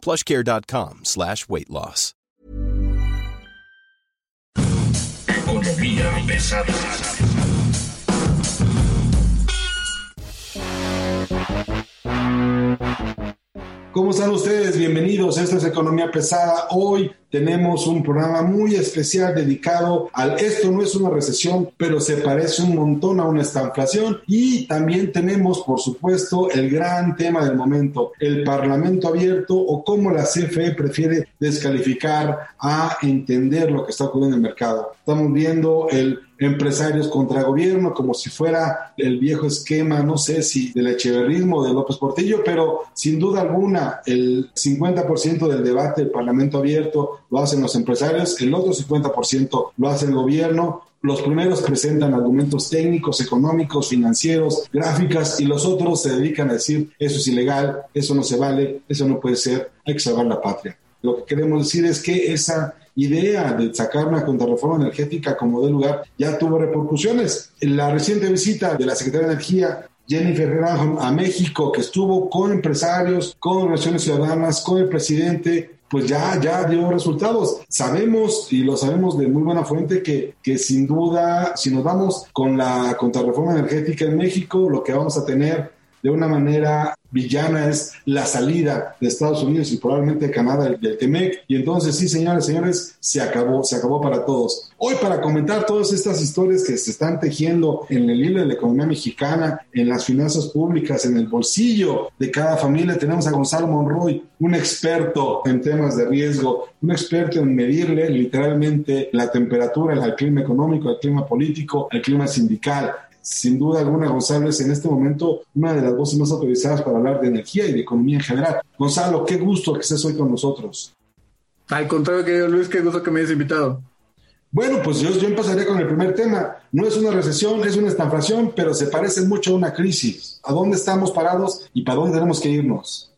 plushcare.com slash weight loss. Economía pesada. ¿Cómo están ustedes? Bienvenidos. Esto es Economía Pesada. Hoy tenemos un programa muy especial dedicado al esto no es una recesión, pero se parece un montón a una estanflación. Y también tenemos, por supuesto, el gran tema del momento, el Parlamento abierto o cómo la CFE prefiere descalificar a entender lo que está ocurriendo en el mercado. Estamos viendo el empresarios contra gobierno, como si fuera el viejo esquema, no sé si del echeverrismo de López Portillo, pero sin duda alguna el 50% del debate del Parlamento abierto lo hacen los empresarios, el otro 50% lo hace el gobierno, los primeros presentan argumentos técnicos, económicos, financieros, gráficas y los otros se dedican a decir eso es ilegal, eso no se vale, eso no puede ser, hay que salvar la patria. Lo que queremos decir es que esa idea de sacar una contrarreforma energética como de lugar ya tuvo repercusiones. La reciente visita de la Secretaría de Energía Jennifer Granholm a México, que estuvo con empresarios, con relaciones ciudadanas, con el presidente, pues ya, ya dio resultados. Sabemos, y lo sabemos de muy buena fuente, que, que sin duda, si nos vamos con la contrarreforma energética en México, lo que vamos a tener de una manera villana es la salida de Estados Unidos y probablemente de Canadá del, TEMEC. Y entonces, sí, señores, señores, se acabó, se acabó para todos. Hoy, para comentar todas estas historias que se están tejiendo en el hilo de la economía mexicana, en las finanzas públicas, en el bolsillo de cada familia, tenemos a Gonzalo Monroy, un experto en temas de riesgo, un experto en medirle literalmente la temperatura al clima económico, al clima político, al clima sindical sin duda alguna, Gonzalo es en este momento una de las voces más autorizadas para hablar de energía y de economía en general. Gonzalo, qué gusto que estés hoy con nosotros. Al contrario, querido Luis, qué gusto que me hayas invitado. Bueno, pues yo, yo empezaré con el primer tema. No es una recesión, es una estanflación, pero se parece mucho a una crisis. ¿A dónde estamos parados y para dónde tenemos que irnos?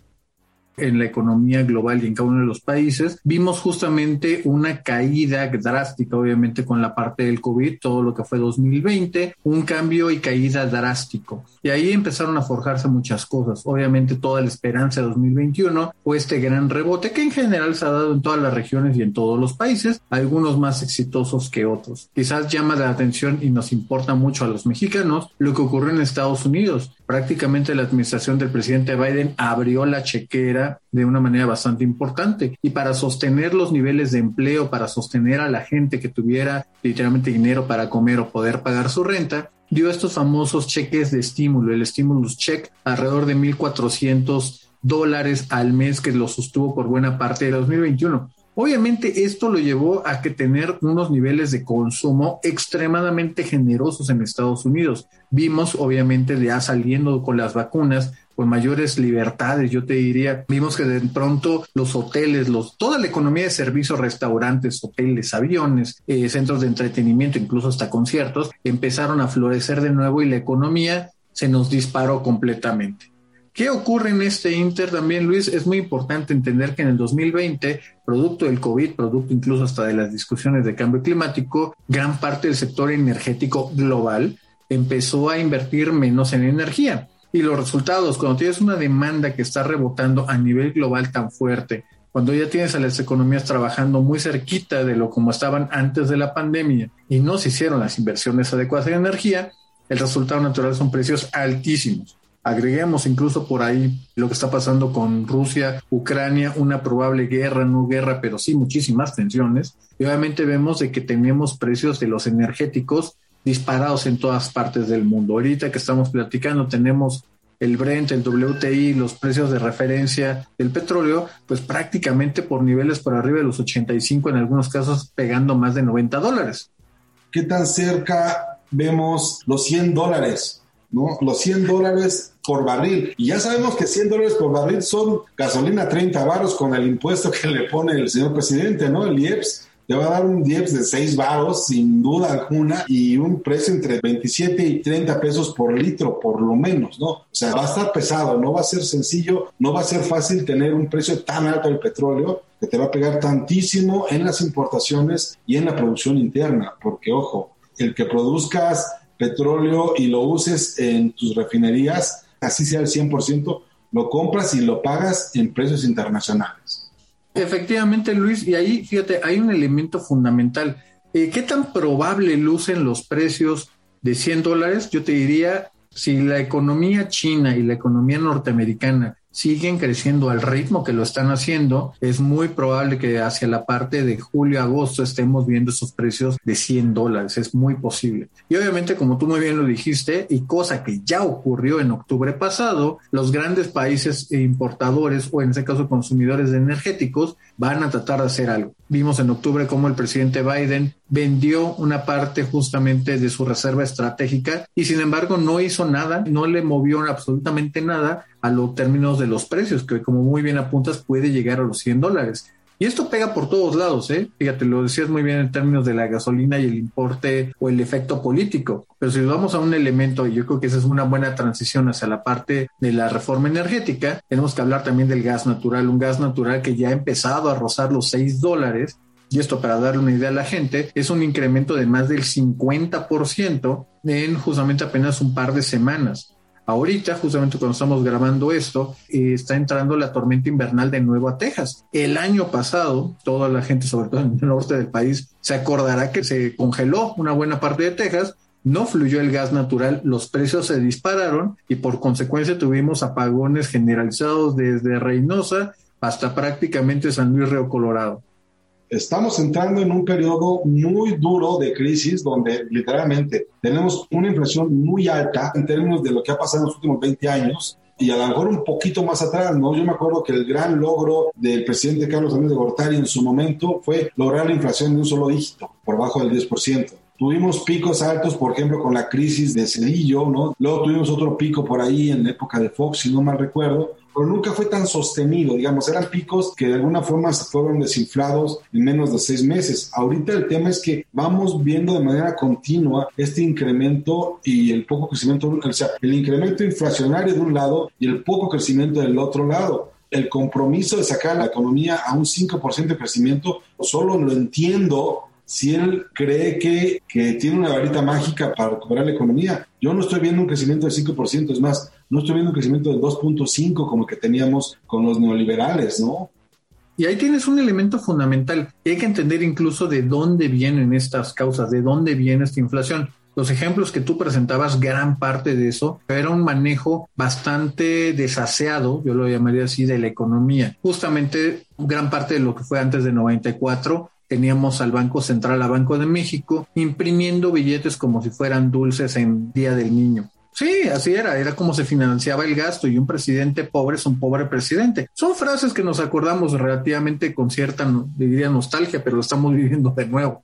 En la economía global y en cada uno de los países, vimos justamente una caída drástica, obviamente con la parte del COVID, todo lo que fue 2020, un cambio y caída drástico. Y ahí empezaron a forjarse muchas cosas. Obviamente toda la esperanza de 2021 fue este gran rebote que en general se ha dado en todas las regiones y en todos los países, algunos más exitosos que otros. Quizás llama la atención y nos importa mucho a los mexicanos lo que ocurrió en Estados Unidos. Prácticamente la administración del presidente Biden abrió la chequera de una manera bastante importante. Y para sostener los niveles de empleo, para sostener a la gente que tuviera literalmente dinero para comer o poder pagar su renta, dio estos famosos cheques de estímulo, el stimulus check, alrededor de 1.400 dólares al mes que lo sostuvo por buena parte de 2021. Obviamente esto lo llevó a que tener unos niveles de consumo extremadamente generosos en Estados Unidos. Vimos obviamente ya saliendo con las vacunas con mayores libertades, yo te diría, vimos que de pronto los hoteles, los, toda la economía de servicios, restaurantes, hoteles, aviones, eh, centros de entretenimiento, incluso hasta conciertos, empezaron a florecer de nuevo y la economía se nos disparó completamente. ¿Qué ocurre en este Inter también, Luis? Es muy importante entender que en el 2020, producto del COVID, producto incluso hasta de las discusiones de cambio climático, gran parte del sector energético global empezó a invertir menos en energía. Y los resultados, cuando tienes una demanda que está rebotando a nivel global tan fuerte, cuando ya tienes a las economías trabajando muy cerquita de lo como estaban antes de la pandemia y no se hicieron las inversiones adecuadas en energía, el resultado natural son precios altísimos. Agreguemos incluso por ahí lo que está pasando con Rusia, Ucrania, una probable guerra, no guerra, pero sí muchísimas tensiones. Y obviamente vemos de que tenemos precios de los energéticos disparados en todas partes del mundo. Ahorita que estamos platicando tenemos el Brent, el WTI, los precios de referencia del petróleo, pues prácticamente por niveles por arriba de los 85, en algunos casos pegando más de 90 dólares. ¿Qué tan cerca vemos los 100 dólares? ¿no? Los 100 dólares por barril. Y ya sabemos que 100 dólares por barril son gasolina 30 baros con el impuesto que le pone el señor presidente, ¿no? El IEPS te va a dar un DIEPS de 6 baros sin duda alguna y un precio entre 27 y 30 pesos por litro por lo menos, ¿no? O sea, va a estar pesado, no va a ser sencillo, no va a ser fácil tener un precio tan alto del petróleo que te va a pegar tantísimo en las importaciones y en la producción interna, porque ojo, el que produzcas petróleo y lo uses en tus refinerías, así sea el 100%, lo compras y lo pagas en precios internacionales. Efectivamente, Luis, y ahí, fíjate, hay un elemento fundamental. Eh, ¿Qué tan probable lucen los precios de 100 dólares? Yo te diría, si la economía china y la economía norteamericana siguen creciendo al ritmo que lo están haciendo, es muy probable que hacia la parte de julio-agosto estemos viendo esos precios de 100 dólares. Es muy posible. Y obviamente, como tú muy bien lo dijiste, y cosa que ya ocurrió en octubre pasado, los grandes países importadores o en este caso consumidores energéticos van a tratar de hacer algo. Vimos en octubre cómo el presidente Biden vendió una parte justamente de su reserva estratégica y sin embargo no hizo nada, no le movió absolutamente nada a los términos de los precios, que como muy bien apuntas puede llegar a los 100 dólares. Y esto pega por todos lados, ¿eh? Fíjate, lo decías muy bien en términos de la gasolina y el importe o el efecto político. Pero si vamos a un elemento, y yo creo que esa es una buena transición hacia la parte de la reforma energética, tenemos que hablar también del gas natural, un gas natural que ya ha empezado a rozar los 6 dólares. Y esto para darle una idea a la gente, es un incremento de más del 50% en justamente apenas un par de semanas. Ahorita, justamente cuando estamos grabando esto, eh, está entrando la tormenta invernal de nuevo a Texas. El año pasado, toda la gente, sobre todo en el norte del país, se acordará que se congeló una buena parte de Texas, no fluyó el gas natural, los precios se dispararon y por consecuencia tuvimos apagones generalizados desde Reynosa hasta prácticamente San Luis Río Colorado estamos entrando en un periodo muy duro de crisis donde literalmente tenemos una inflación muy alta en términos de lo que ha pasado en los últimos 20 años y a lo mejor un poquito más atrás, ¿no? Yo me acuerdo que el gran logro del presidente Carlos Andrés de Gortari en su momento fue lograr la inflación de un solo dígito, por bajo del 10%. Tuvimos picos altos, por ejemplo, con la crisis de Cedillo, ¿no? Luego tuvimos otro pico por ahí en la época de Fox, si no mal recuerdo, pero nunca fue tan sostenido, digamos, eran picos que de alguna forma se fueron desinflados en menos de seis meses. Ahorita el tema es que vamos viendo de manera continua este incremento y el poco crecimiento, o sea, el incremento inflacionario de un lado y el poco crecimiento del otro lado el compromiso de sacar la economía a un 5% de crecimiento, solo lo entiendo si él cree que, que, tiene una varita mágica para recuperar la economía. Yo no estoy viendo un crecimiento del 5%, es más, no estoy viendo un crecimiento del 2.5 como el que teníamos con los neoliberales, ¿no? Y ahí tienes un elemento fundamental. Hay que entender incluso de dónde vienen estas causas, de dónde viene esta inflación. Los ejemplos que tú presentabas, gran parte de eso, era un manejo bastante desaseado, yo lo llamaría así, de la economía. Justamente gran parte de lo que fue antes de 94 teníamos al Banco Central, al Banco de México, imprimiendo billetes como si fueran dulces en Día del Niño. Sí, así era, era como se financiaba el gasto y un presidente pobre es un pobre presidente. Son frases que nos acordamos relativamente con cierta, diría, nostalgia, pero lo estamos viviendo de nuevo.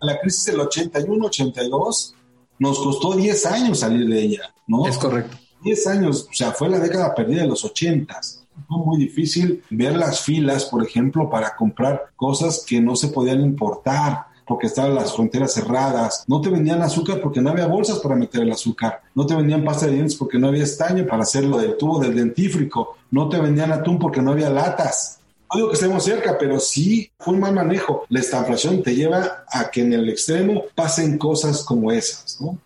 La crisis del 81-82 nos costó 10 años salir de ella, ¿no? Es correcto. 10 años, o sea, fue la década perdida de los 80 fue muy difícil ver las filas, por ejemplo, para comprar cosas que no se podían importar porque estaban las fronteras cerradas. No te vendían azúcar porque no había bolsas para meter el azúcar. No te vendían pasta de dientes porque no había estaño para hacerlo del tubo del dentífrico. No te vendían atún porque no había latas. No digo que estemos cerca, pero sí fue un mal manejo. La estanflación te lleva a que en el extremo pasen cosas como esas, ¿no?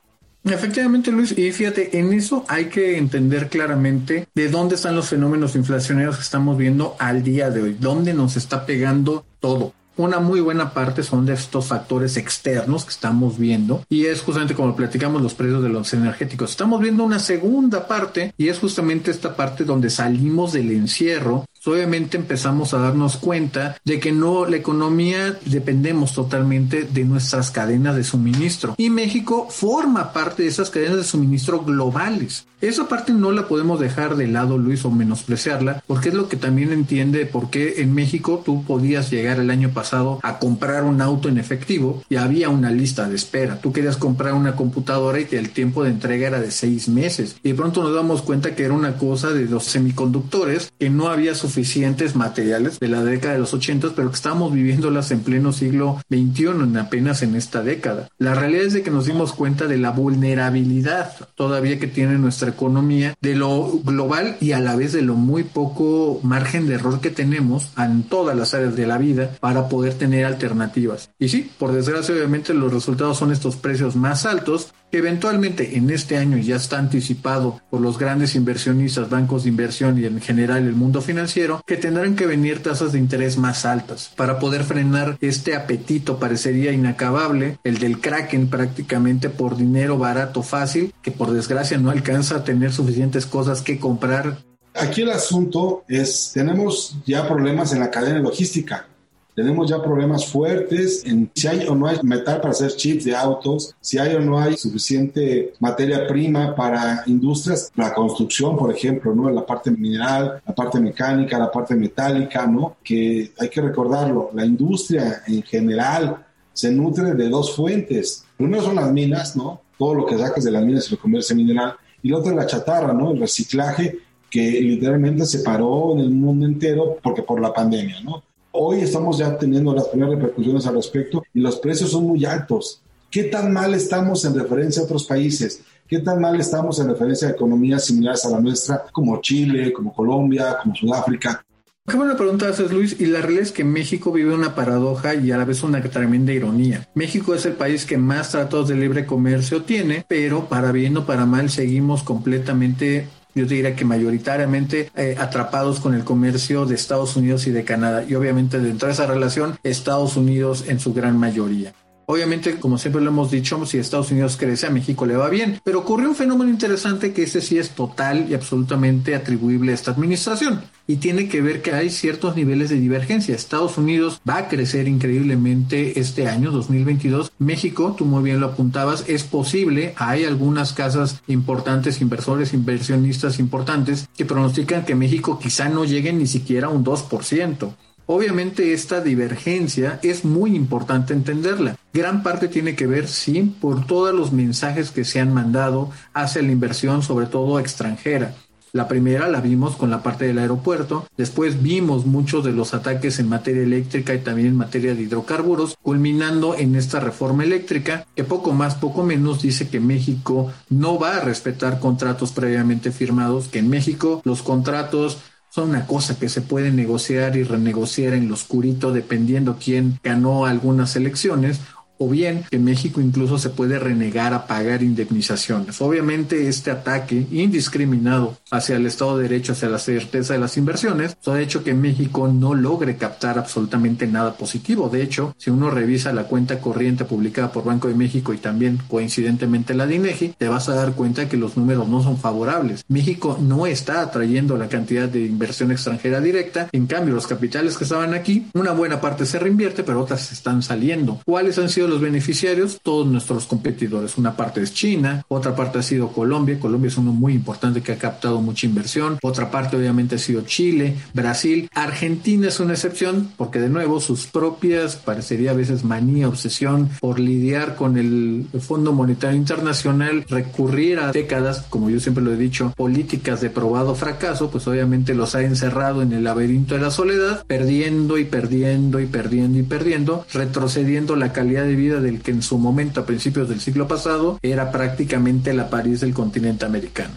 Efectivamente, Luis, y fíjate, en eso hay que entender claramente de dónde están los fenómenos inflacionarios que estamos viendo al día de hoy, dónde nos está pegando todo una muy buena parte son de estos factores externos que estamos viendo y es justamente como platicamos los precios de los energéticos. Estamos viendo una segunda parte y es justamente esta parte donde salimos del encierro obviamente empezamos a darnos cuenta de que no la economía dependemos totalmente de nuestras cadenas de suministro y México forma parte de esas cadenas de suministro globales. Esa parte no la podemos dejar de lado, Luis, o menospreciarla, porque es lo que también entiende por qué en México tú podías llegar el año pasado a comprar un auto en efectivo y había una lista de espera. Tú querías comprar una computadora y el tiempo de entrega era de seis meses. Y de pronto nos damos cuenta que era una cosa de los semiconductores, que no había suficientes materiales de la década de los 80, pero que estábamos viviéndolas en pleno siglo XXI, en apenas en esta década. La realidad es de que nos dimos cuenta de la vulnerabilidad todavía que tiene nuestra economía, de lo global y a la vez de lo muy poco margen de error que tenemos en todas las áreas de la vida para poder tener alternativas. Y sí, por desgracia obviamente los resultados son estos precios más altos que eventualmente en este año ya está anticipado por los grandes inversionistas, bancos de inversión y en general el mundo financiero, que tendrán que venir tasas de interés más altas para poder frenar este apetito parecería inacabable, el del Kraken prácticamente por dinero barato fácil, que por desgracia no alcanza tener suficientes cosas que comprar. Aquí el asunto es, tenemos ya problemas en la cadena logística. Tenemos ya problemas fuertes en si hay o no hay metal para hacer chips de autos, si hay o no hay suficiente materia prima para industrias, la construcción, por ejemplo, ¿no? La parte mineral, la parte mecánica, la parte metálica, ¿no? Que hay que recordarlo, la industria en general se nutre de dos fuentes. Primero son las minas, ¿no? Todo lo que sacas de las minas y lo conviertes en mineral. Y la otra la chatarra, ¿no? El reciclaje que literalmente se paró en el mundo entero porque por la pandemia, ¿no? Hoy estamos ya teniendo las primeras repercusiones al respecto y los precios son muy altos. ¿Qué tan mal estamos en referencia a otros países? ¿Qué tan mal estamos en referencia a economías similares a la nuestra, como Chile, como Colombia, como Sudáfrica? Qué buena pregunta haces, Luis. Y la realidad es que México vive una paradoja y a la vez una tremenda ironía. México es el país que más tratados de libre comercio tiene, pero para bien o para mal seguimos completamente yo diría que mayoritariamente eh, atrapados con el comercio de Estados Unidos y de Canadá. Y obviamente dentro de esa relación, Estados Unidos en su gran mayoría. Obviamente, como siempre lo hemos dicho, si Estados Unidos crece, a México le va bien. Pero ocurrió un fenómeno interesante que ese sí es total y absolutamente atribuible a esta administración. Y tiene que ver que hay ciertos niveles de divergencia. Estados Unidos va a crecer increíblemente este año, 2022. México, tú muy bien lo apuntabas, es posible. Hay algunas casas importantes, inversores, inversionistas importantes que pronostican que México quizá no llegue ni siquiera a un 2%. Obviamente esta divergencia es muy importante entenderla. Gran parte tiene que ver, sí, por todos los mensajes que se han mandado hacia la inversión, sobre todo extranjera. La primera la vimos con la parte del aeropuerto, después vimos muchos de los ataques en materia eléctrica y también en materia de hidrocarburos, culminando en esta reforma eléctrica que poco más, poco menos dice que México no va a respetar contratos previamente firmados, que en México los contratos son una cosa que se puede negociar y renegociar en lo oscurito dependiendo quién ganó algunas elecciones o bien que México incluso se puede renegar a pagar indemnizaciones. Obviamente este ataque indiscriminado hacia el Estado de Derecho, hacia la certeza de las inversiones, pues, ha hecho que México no logre captar absolutamente nada positivo. De hecho, si uno revisa la cuenta corriente publicada por Banco de México y también coincidentemente la DINEGI, te vas a dar cuenta que los números no son favorables. México no está atrayendo la cantidad de inversión extranjera directa. En cambio, los capitales que estaban aquí, una buena parte se reinvierte, pero otras están saliendo. ¿Cuáles han sido los beneficiarios, todos nuestros competidores. Una parte es China, otra parte ha sido Colombia. Colombia es uno muy importante que ha captado mucha inversión. Otra parte obviamente ha sido Chile, Brasil. Argentina es una excepción porque de nuevo sus propias, parecería a veces manía, obsesión por lidiar con el Fondo Monetario Internacional, recurrir a décadas, como yo siempre lo he dicho, políticas de probado fracaso, pues obviamente los ha encerrado en el laberinto de la soledad, perdiendo y perdiendo y perdiendo y perdiendo, retrocediendo la calidad de vida del que en su momento a principios del siglo pasado era prácticamente la París del continente americano.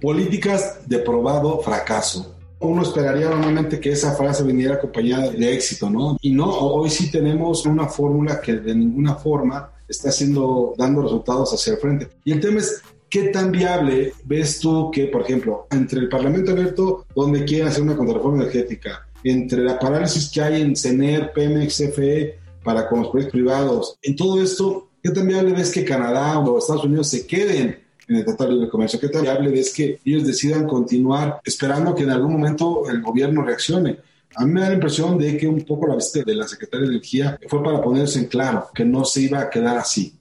Políticas de probado fracaso. Uno esperaría normalmente que esa frase viniera acompañada de éxito, ¿no? Y no, hoy sí tenemos una fórmula que de ninguna forma está haciendo, dando resultados hacia el frente. Y el tema es, ¿qué tan viable ves tú que, por ejemplo, entre el Parlamento abierto, donde quieren hacer una contrarreforma energética, entre la parálisis que hay en CENER, Pemex, CFE, para con los proyectos privados. En todo esto, ¿qué tan viable ves que Canadá o Estados Unidos se queden en el Tratado de Libre Comercio? ¿Qué tan viable ves que ellos decidan continuar esperando que en algún momento el gobierno reaccione? A mí me da la impresión de que un poco la visita de la Secretaria de Energía fue para ponerse en claro que no se iba a quedar así.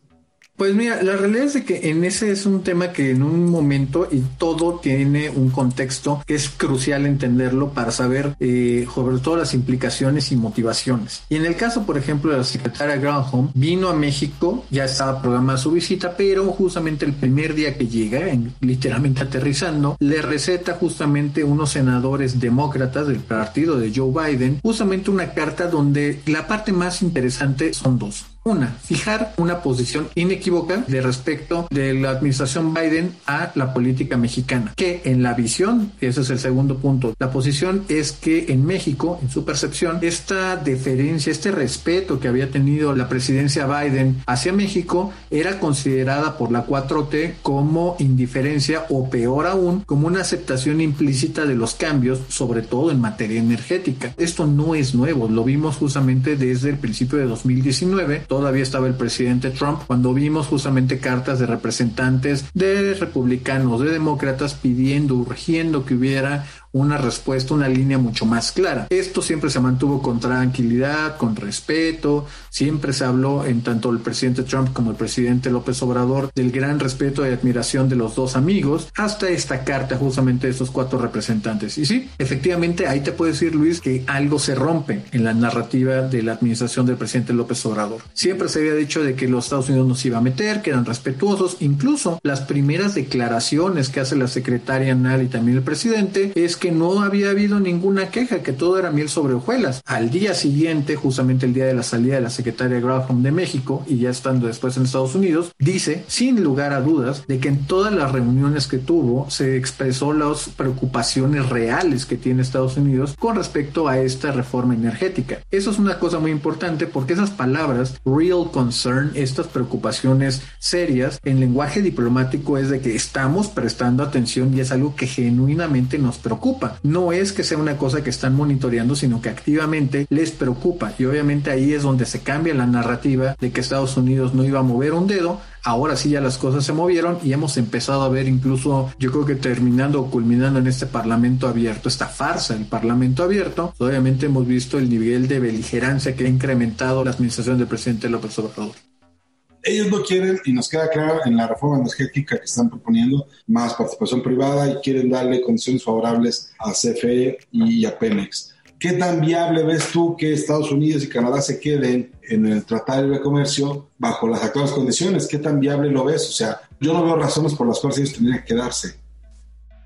Pues mira, la realidad es de que en ese es un tema que en un momento y todo tiene un contexto que es crucial entenderlo para saber eh, sobre todo las implicaciones y motivaciones. Y en el caso, por ejemplo, de la secretaria Granholm, vino a México, ya estaba programada su visita, pero justamente el primer día que llega, literalmente aterrizando, le receta justamente unos senadores demócratas del partido de Joe Biden, justamente una carta donde la parte más interesante son dos. Una, fijar una posición inequívoca de respecto de la administración Biden a la política mexicana, que en la visión, ese es el segundo punto, la posición es que en México, en su percepción, esta deferencia, este respeto que había tenido la presidencia Biden hacia México era considerada por la 4T como indiferencia o peor aún, como una aceptación implícita de los cambios, sobre todo en materia energética. Esto no es nuevo, lo vimos justamente desde el principio de 2019 todavía estaba el presidente Trump, cuando vimos justamente cartas de representantes de republicanos, de demócratas pidiendo, urgiendo que hubiera una respuesta, una línea mucho más clara. Esto siempre se mantuvo con tranquilidad, con respeto, siempre se habló en tanto el presidente Trump como el presidente López Obrador del gran respeto y admiración de los dos amigos, hasta esta carta justamente de estos cuatro representantes. Y sí, efectivamente ahí te puedo decir Luis que algo se rompe en la narrativa de la administración del presidente López Obrador. Siempre se había dicho de que los Estados Unidos nos iba a meter, que eran respetuosos, incluso las primeras declaraciones que hace la secretaria Nal y también el presidente es que no había habido ninguna queja, que todo era miel sobre hojuelas. Al día siguiente, justamente el día de la salida de la secretaria Graham de México y ya estando después en Estados Unidos, dice, sin lugar a dudas, de que en todas las reuniones que tuvo se expresó las preocupaciones reales que tiene Estados Unidos con respecto a esta reforma energética. Eso es una cosa muy importante porque esas palabras, real concern, estas preocupaciones serias, en lenguaje diplomático es de que estamos prestando atención y es algo que genuinamente nos preocupa no es que sea una cosa que están monitoreando, sino que activamente les preocupa. Y obviamente ahí es donde se cambia la narrativa de que Estados Unidos no iba a mover un dedo. Ahora sí ya las cosas se movieron y hemos empezado a ver incluso, yo creo que terminando o culminando en este Parlamento abierto, esta farsa del Parlamento abierto, obviamente hemos visto el nivel de beligerancia que ha incrementado la administración del presidente López Obrador. Ellos no quieren, y nos queda claro en la reforma energética que están proponiendo, más participación privada y quieren darle condiciones favorables a CFE y a Pemex. ¿Qué tan viable ves tú que Estados Unidos y Canadá se queden en el Tratado de Libre Comercio bajo las actuales condiciones? ¿Qué tan viable lo ves? O sea, yo no veo razones por las cuales ellos tendrían que quedarse.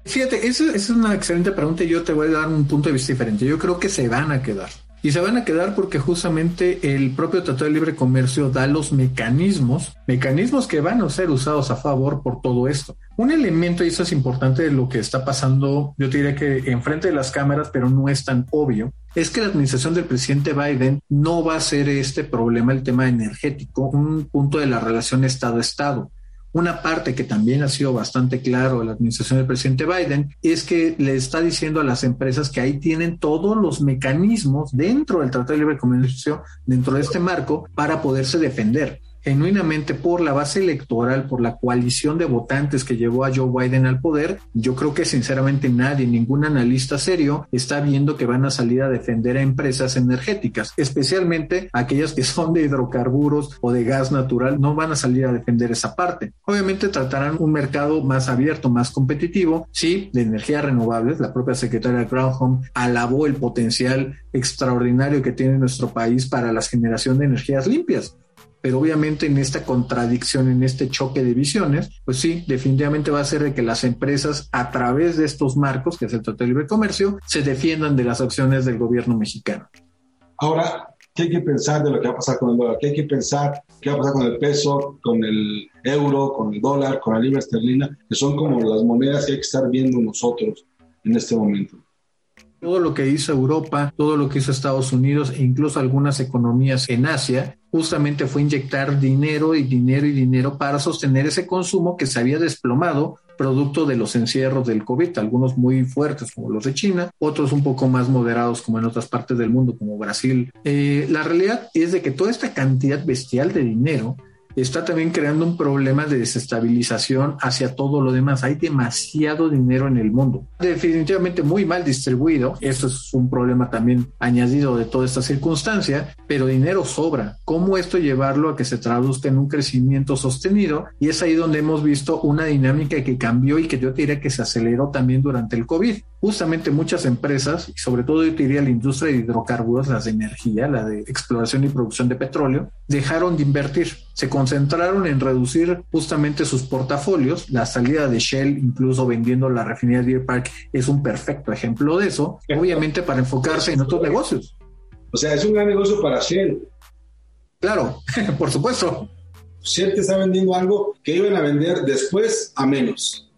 Fíjate, esa es una excelente pregunta y yo te voy a dar un punto de vista diferente. Yo creo que se van a quedar. Y se van a quedar porque justamente el propio Tratado de Libre Comercio da los mecanismos, mecanismos que van a ser usados a favor por todo esto. Un elemento, y eso es importante de lo que está pasando, yo te diría que enfrente de las cámaras, pero no es tan obvio, es que la administración del presidente Biden no va a ser este problema, el tema energético, un punto de la relación Estado-Estado. Una parte que también ha sido bastante claro la administración del presidente Biden es que le está diciendo a las empresas que ahí tienen todos los mecanismos dentro del Tratado de Libre Comercio, dentro de este marco, para poderse defender genuinamente por la base electoral, por la coalición de votantes que llevó a Joe Biden al poder, yo creo que sinceramente nadie, ningún analista serio está viendo que van a salir a defender a empresas energéticas, especialmente aquellas que son de hidrocarburos o de gas natural, no van a salir a defender esa parte. Obviamente tratarán un mercado más abierto, más competitivo, sí, de energías renovables. La propia secretaria Granholm alabó el potencial extraordinario que tiene nuestro país para la generación de energías limpias pero obviamente en esta contradicción, en este choque de visiones, pues sí, definitivamente va a ser de que las empresas a través de estos marcos, que es el Tratado de Libre Comercio, se defiendan de las acciones del gobierno mexicano. Ahora, ¿qué hay que pensar de lo que va a pasar con el dólar? ¿Qué hay que pensar? ¿Qué va a pasar con el peso, con el euro, con el dólar, con la libra esterlina? Que son como las monedas que hay que estar viendo nosotros en este momento. Todo lo que hizo Europa, todo lo que hizo Estados Unidos e incluso algunas economías en Asia, justamente fue inyectar dinero y dinero y dinero para sostener ese consumo que se había desplomado producto de los encierros del COVID, algunos muy fuertes como los de China, otros un poco más moderados como en otras partes del mundo como Brasil. Eh, la realidad es de que toda esta cantidad bestial de dinero está también creando un problema de desestabilización hacia todo lo demás. Hay demasiado dinero en el mundo, definitivamente muy mal distribuido. Esto es un problema también añadido de toda esta circunstancia, pero dinero sobra. ¿Cómo esto llevarlo a que se traduzca en un crecimiento sostenido? Y es ahí donde hemos visto una dinámica que cambió y que yo diría que se aceleró también durante el COVID. Justamente muchas empresas, y sobre todo yo diría la industria de hidrocarburos, las de energía, la de exploración y producción de petróleo, dejaron de invertir se concentraron en reducir justamente sus portafolios. La salida de Shell, incluso vendiendo la refinería de Deer Park, es un perfecto ejemplo de eso, obviamente para enfocarse en otros negocios. O sea, es un gran negocio para Shell. Claro, por supuesto. Shell te está vendiendo algo que iban a vender después a menos.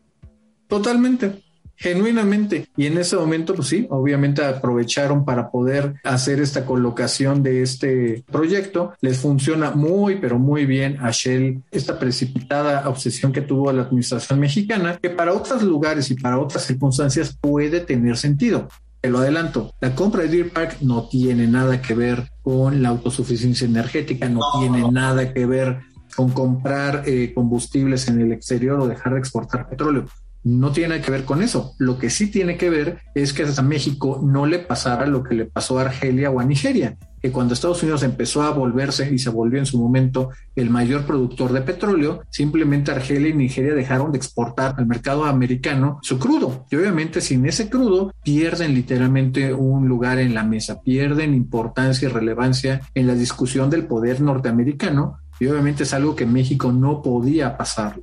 Totalmente genuinamente. Y en ese momento, pues sí, obviamente aprovecharon para poder hacer esta colocación de este proyecto. Les funciona muy, pero muy bien a Shell esta precipitada obsesión que tuvo la administración mexicana, que para otros lugares y para otras circunstancias puede tener sentido. Te lo adelanto, la compra de Deer Park no tiene nada que ver con la autosuficiencia energética, no, tiene nada que ver con comprar eh, combustibles en el exterior o dejar de exportar petróleo no tiene que ver con eso. Lo que sí tiene que ver es que a México no le pasara lo que le pasó a Argelia o a Nigeria, que cuando Estados Unidos empezó a volverse y se volvió en su momento el mayor productor de petróleo, simplemente Argelia y Nigeria dejaron de exportar al mercado americano su crudo. Y obviamente sin ese crudo pierden literalmente un lugar en la mesa, pierden importancia y relevancia en la discusión del poder norteamericano. Y obviamente es algo que México no podía pasar.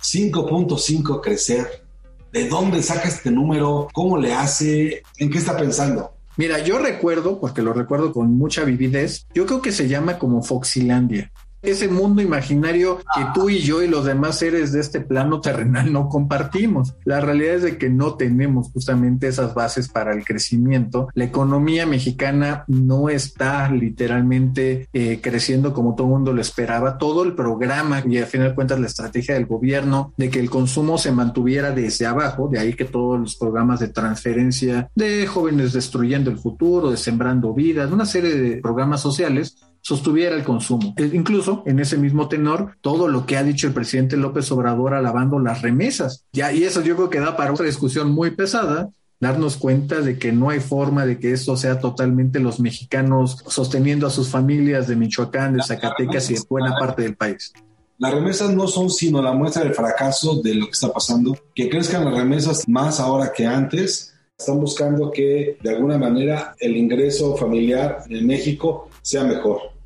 5.5 crecer. ¿De dónde saca este número? ¿Cómo le hace? ¿En qué está pensando? Mira, yo recuerdo, porque lo recuerdo con mucha vividez, yo creo que se llama como Foxilandia ese mundo imaginario que tú y yo y los demás seres de este plano terrenal no compartimos. La realidad es de que no tenemos justamente esas bases para el crecimiento. La economía mexicana no está literalmente eh, creciendo como todo el mundo lo esperaba. Todo el programa y al final de cuentas la estrategia del gobierno de que el consumo se mantuviera desde abajo, de ahí que todos los programas de transferencia de jóvenes destruyendo el futuro, de sembrando vidas, una serie de programas sociales sostuviera el consumo. E incluso en ese mismo tenor, todo lo que ha dicho el presidente López Obrador alabando las remesas. Ya, y eso yo creo que da para otra discusión muy pesada, darnos cuenta de que no hay forma de que esto sea totalmente los mexicanos sosteniendo a sus familias de Michoacán, de Zacatecas y de buena parte del país. Las remesas no son sino la muestra del fracaso de lo que está pasando, que crezcan las remesas más ahora que antes. Están buscando que de alguna manera el ingreso familiar en México sea mejor.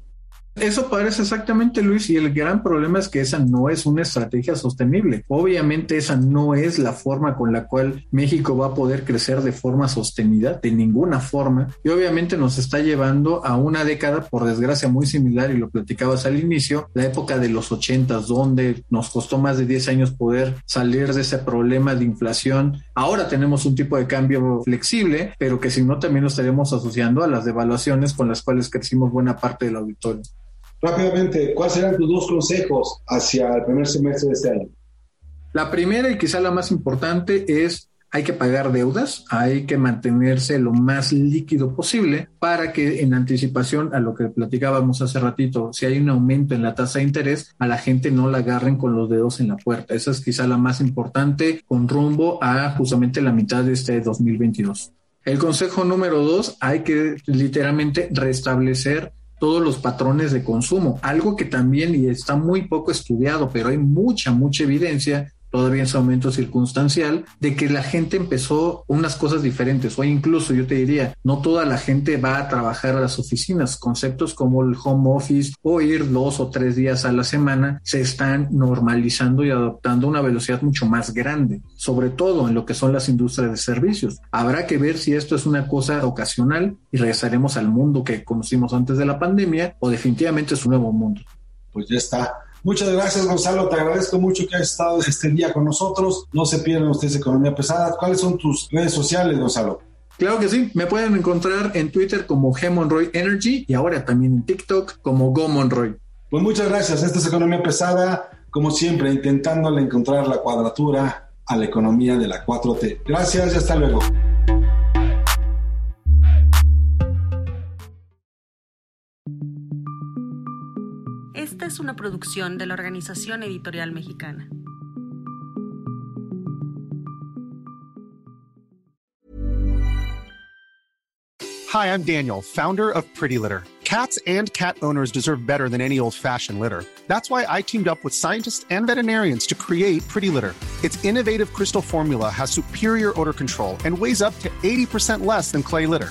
Eso parece exactamente, Luis, y el gran problema es que esa no es una estrategia sostenible. Obviamente esa no es la forma con la cual México va a poder crecer de forma sostenida, de ninguna forma, y obviamente nos está llevando a una década, por desgracia, muy similar, y lo platicabas al inicio, la época de los ochentas, donde nos costó más de 10 años poder salir de ese problema de inflación. Ahora tenemos un tipo de cambio flexible, pero que si no también nos estaríamos asociando a las devaluaciones con las cuales crecimos buena parte del auditorio. Rápidamente, ¿cuáles serán tus dos consejos hacia el primer semestre de este año? La primera y quizá la más importante es hay que pagar deudas, hay que mantenerse lo más líquido posible para que en anticipación a lo que platicábamos hace ratito, si hay un aumento en la tasa de interés, a la gente no la agarren con los dedos en la puerta. Esa es quizá la más importante con rumbo a justamente la mitad de este 2022. El consejo número dos, hay que literalmente restablecer todos los patrones de consumo, algo que también y está muy poco estudiado, pero hay mucha, mucha evidencia todavía en su momento circunstancial, de que la gente empezó unas cosas diferentes, o incluso yo te diría, no toda la gente va a trabajar a las oficinas, conceptos como el home office o ir dos o tres días a la semana se están normalizando y adoptando a una velocidad mucho más grande, sobre todo en lo que son las industrias de servicios. Habrá que ver si esto es una cosa ocasional y regresaremos al mundo que conocimos antes de la pandemia o definitivamente es un nuevo mundo. Pues ya está. Muchas gracias, Gonzalo. Te agradezco mucho que hayas estado este día con nosotros. No se pierdan ustedes Economía Pesada. ¿Cuáles son tus redes sociales, Gonzalo? Claro que sí, me pueden encontrar en Twitter como Gemonroy Energy y ahora también en TikTok como GoMonroy. Pues muchas gracias. Esta es Economía Pesada, como siempre, intentándole encontrar la cuadratura a la economía de la 4T. Gracias y hasta luego. Esta es una producción de la Organización Editorial Mexicana. Hi, I'm Daniel, founder of Pretty Litter. Cats and cat owners deserve better than any old-fashioned litter. That's why I teamed up with scientists and veterinarians to create Pretty Litter. Its innovative crystal formula has superior odor control and weighs up to 80% less than clay litter.